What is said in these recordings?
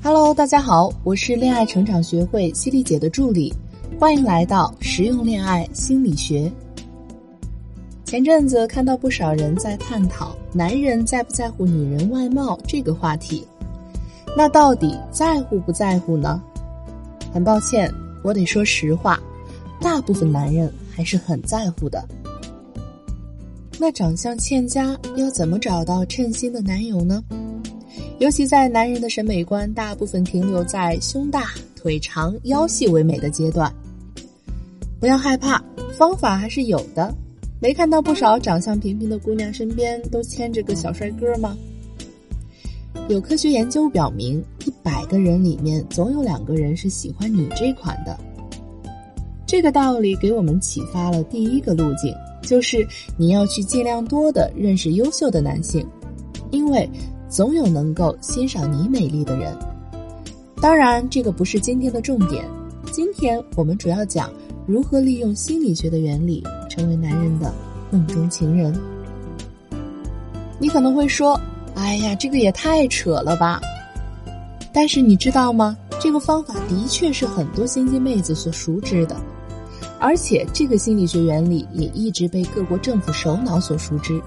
Hello，大家好，我是恋爱成长学会犀利姐的助理，欢迎来到实用恋爱心理学。前阵子看到不少人在探讨男人在不在乎女人外貌这个话题，那到底在乎不在乎呢？很抱歉，我得说实话，大部分男人还是很在乎的。那长相欠佳要怎么找到称心的男友呢？尤其在男人的审美观大部分停留在胸大、腿长、腰细为美的阶段，不要害怕，方法还是有的。没看到不少长相平平的姑娘身边都牵着个小帅哥吗？有科学研究表明，一百个人里面总有两个人是喜欢你这款的。这个道理给我们启发了第一个路径，就是你要去尽量多的认识优秀的男性，因为。总有能够欣赏你美丽的人。当然，这个不是今天的重点。今天我们主要讲如何利用心理学的原理，成为男人的梦中情人。你可能会说：“哎呀，这个也太扯了吧！”但是你知道吗？这个方法的确是很多心机妹子所熟知的，而且这个心理学原理也一直被各国政府首脑所熟知。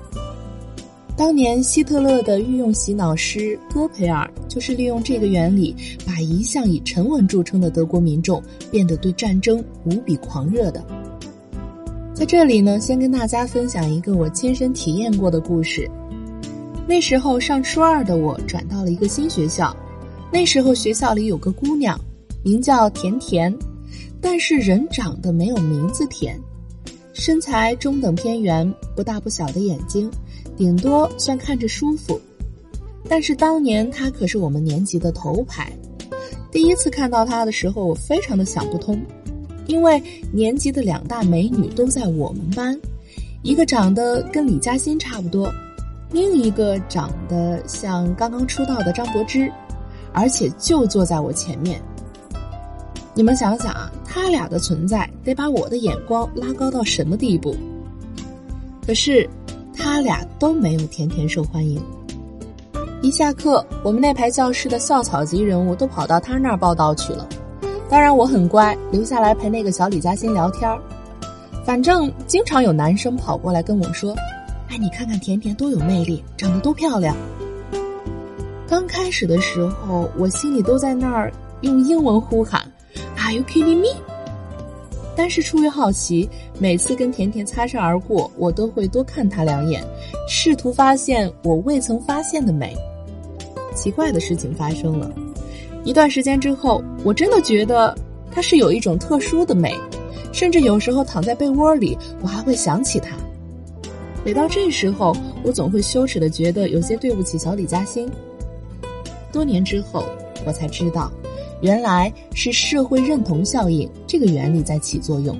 当年希特勒的御用洗脑师戈培尔就是利用这个原理，把一向以沉稳著称的德国民众变得对战争无比狂热的。在这里呢，先跟大家分享一个我亲身体验过的故事。那时候上初二的我转到了一个新学校，那时候学校里有个姑娘，名叫甜甜，但是人长得没有名字甜，身材中等偏圆，不大不小的眼睛。顶多算看着舒服，但是当年他可是我们年级的头牌。第一次看到他的时候，我非常的想不通，因为年级的两大美女都在我们班，一个长得跟李嘉欣差不多，另一个长得像刚刚出道的张柏芝，而且就坐在我前面。你们想想啊，他俩的存在得把我的眼光拉高到什么地步？可是。他俩都没有甜甜受欢迎。一下课，我们那排教室的校草级人物都跑到他那儿报道去了。当然，我很乖，留下来陪那个小李嘉欣聊天儿。反正经常有男生跑过来跟我说：“哎，你看看甜甜多有魅力，长得多漂亮。”刚开始的时候，我心里都在那儿用英文呼喊：“Are you kidding me？” 但是出于好奇，每次跟甜甜擦身而过，我都会多看她两眼，试图发现我未曾发现的美。奇怪的事情发生了，一段时间之后，我真的觉得她是有一种特殊的美，甚至有时候躺在被窝里，我还会想起她。每到这时候，我总会羞耻的觉得有些对不起小李嘉欣。多年之后，我才知道。原来是社会认同效应这个原理在起作用。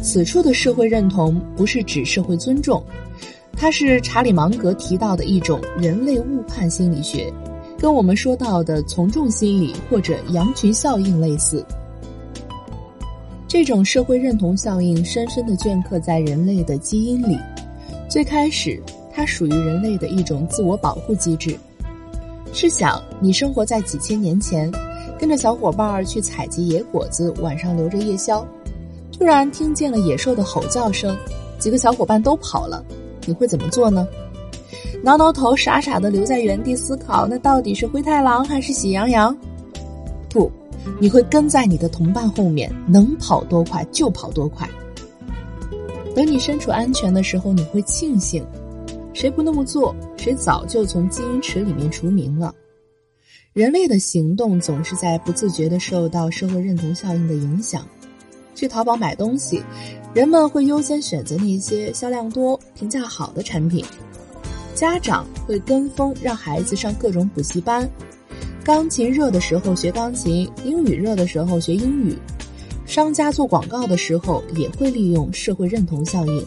此处的社会认同不是指社会尊重，它是查理芒格提到的一种人类误判心理学，跟我们说到的从众心理或者羊群效应类似。这种社会认同效应深深地镌刻在人类的基因里。最开始，它属于人类的一种自我保护机制。试想，你生活在几千年前。跟着小伙伴儿去采集野果子，晚上留着夜宵，突然听见了野兽的吼叫声，几个小伙伴都跑了，你会怎么做呢？挠挠头，傻傻的留在原地思考，那到底是灰太狼还是喜羊羊？不，你会跟在你的同伴后面，能跑多快就跑多快。等你身处安全的时候，你会庆幸，谁不那么做，谁早就从基因池里面除名了。人类的行动总是在不自觉地受到社会认同效应的影响。去淘宝买东西，人们会优先选择那些销量多、评价好的产品；家长会跟风让孩子上各种补习班；钢琴热的时候学钢琴，英语热的时候学英语；商家做广告的时候也会利用社会认同效应，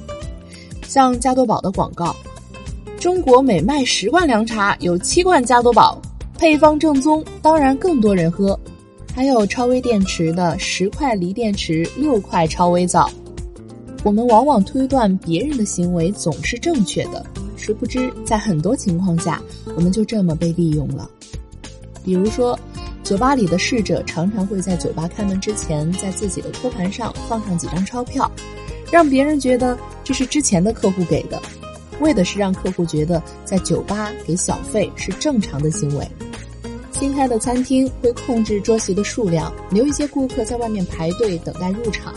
像加多宝的广告：“中国每卖十罐凉茶，有七罐加多宝。”配方正宗，当然更多人喝。还有超微电池的十块锂电池，六块超微皂。我们往往推断别人的行为总是正确的，殊不知在很多情况下，我们就这么被利用了。比如说，酒吧里的侍者常常会在酒吧开门之前，在自己的托盘上放上几张钞票，让别人觉得这是之前的客户给的，为的是让客户觉得在酒吧给小费是正常的行为。新开的餐厅会控制桌席的数量，留一些顾客在外面排队等待入场。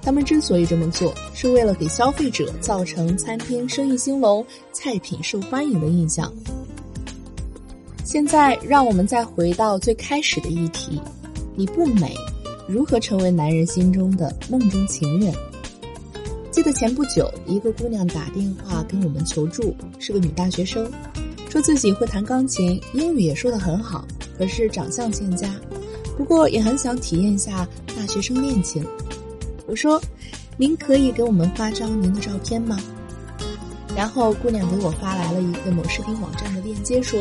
他们之所以这么做，是为了给消费者造成餐厅生意兴隆、菜品受欢迎的印象。现在，让我们再回到最开始的议题：你不美，如何成为男人心中的梦中情人？记得前不久，一个姑娘打电话跟我们求助，是个女大学生，说自己会弹钢琴，英语也说得很好，可是长相欠佳，不过也很想体验一下大学生恋情。我说：“您可以给我们发张您的照片吗？”然后姑娘给我发来了一个某视频网站的链接，说：“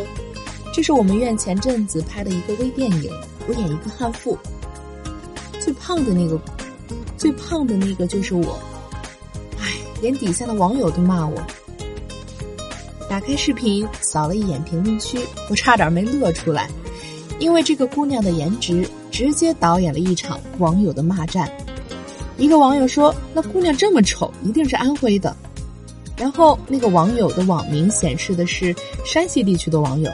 这是我们院前阵子拍的一个微电影，我演一个悍妇，最胖的那个，最胖的那个就是我。”唉，连底下的网友都骂我。打开视频，扫了一眼评论区，我差点没乐出来，因为这个姑娘的颜值直接导演了一场网友的骂战。一个网友说：“那姑娘这么丑，一定是安徽的。”然后那个网友的网名显示的是山西地区的网友。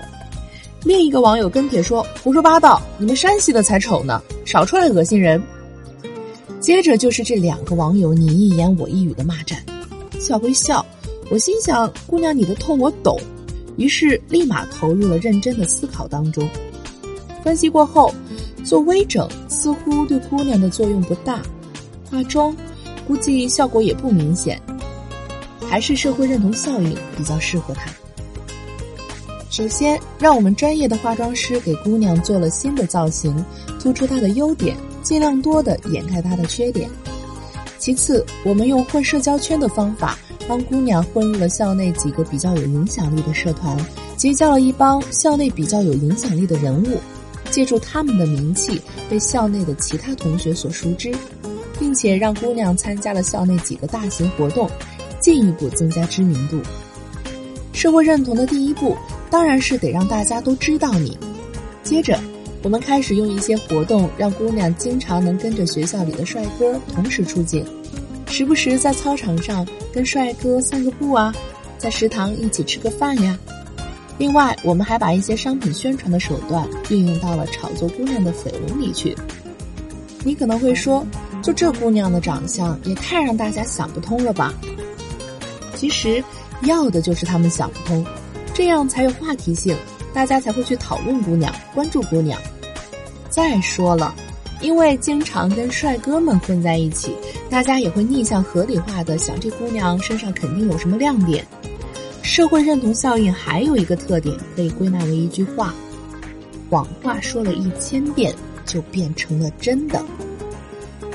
另一个网友跟帖说：“胡说八道，你们山西的才丑呢，少出来恶心人。”接着就是这两个网友你一言我一语的骂战，笑归笑，我心想：“姑娘，你的痛我懂。”于是立马投入了认真的思考当中。分析过后，做微整似乎对姑娘的作用不大。化妆，估计效果也不明显，还是社会认同效应比较适合她。首先，让我们专业的化妆师给姑娘做了新的造型，突出她的优点，尽量多的掩盖她的缺点。其次，我们用混社交圈的方法，帮姑娘混入了校内几个比较有影响力的社团，结交了一帮校内比较有影响力的人物，借助他们的名气，被校内的其他同学所熟知。并且让姑娘参加了校内几个大型活动，进一步增加知名度。社会认同的第一步当然是得让大家都知道你。接着，我们开始用一些活动让姑娘经常能跟着学校里的帅哥同时出镜，时不时在操场上跟帅哥散个步啊，在食堂一起吃个饭呀。另外，我们还把一些商品宣传的手段运用到了炒作姑娘的绯闻里去。你可能会说。就这姑娘的长相也太让大家想不通了吧？其实要的就是他们想不通，这样才有话题性，大家才会去讨论姑娘、关注姑娘。再说了，因为经常跟帅哥们混在一起，大家也会逆向合理化的想这姑娘身上肯定有什么亮点。社会认同效应还有一个特点，可以归纳为一句话：谎话说了一千遍，就变成了真的。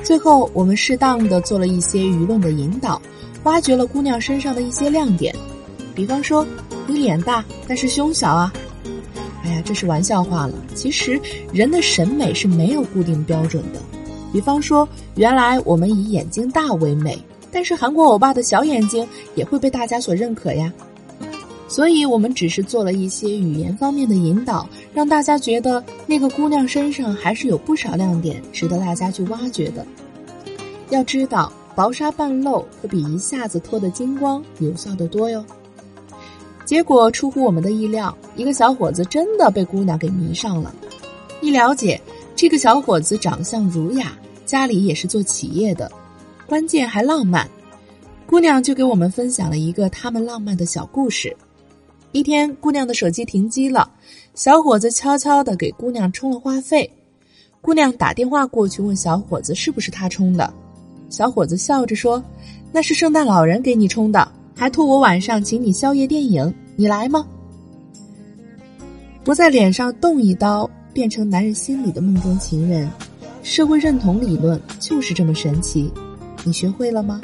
最后，我们适当的做了一些舆论的引导，挖掘了姑娘身上的一些亮点，比方说，你脸大，但是胸小啊。哎呀，这是玩笑话了。其实人的审美是没有固定标准的。比方说，原来我们以眼睛大为美，但是韩国欧巴的小眼睛也会被大家所认可呀。所以我们只是做了一些语言方面的引导，让大家觉得那个姑娘身上还是有不少亮点，值得大家去挖掘的。要知道，薄纱半露可比一下子脱得精光有效的多哟。结果出乎我们的意料，一个小伙子真的被姑娘给迷上了。一了解，这个小伙子长相儒雅，家里也是做企业的，关键还浪漫。姑娘就给我们分享了一个他们浪漫的小故事。一天，姑娘的手机停机了，小伙子悄悄的给姑娘充了话费。姑娘打电话过去问小伙子是不是他充的，小伙子笑着说：“那是圣诞老人给你充的，还托我晚上请你宵夜电影，你来吗？”不在脸上动一刀，变成男人心里的梦中情人，社会认同理论就是这么神奇，你学会了吗？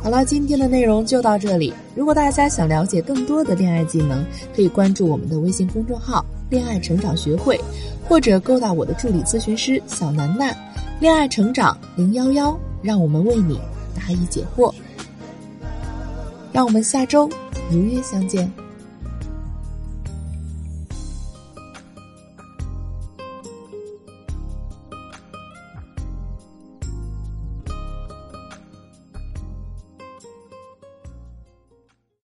好了，今天的内容就到这里。如果大家想了解更多的恋爱技能，可以关注我们的微信公众号“恋爱成长学会”，或者勾搭我的助理咨询师小楠楠，“恋爱成长零幺幺”，让我们为你答疑解惑。让我们下周如约相见。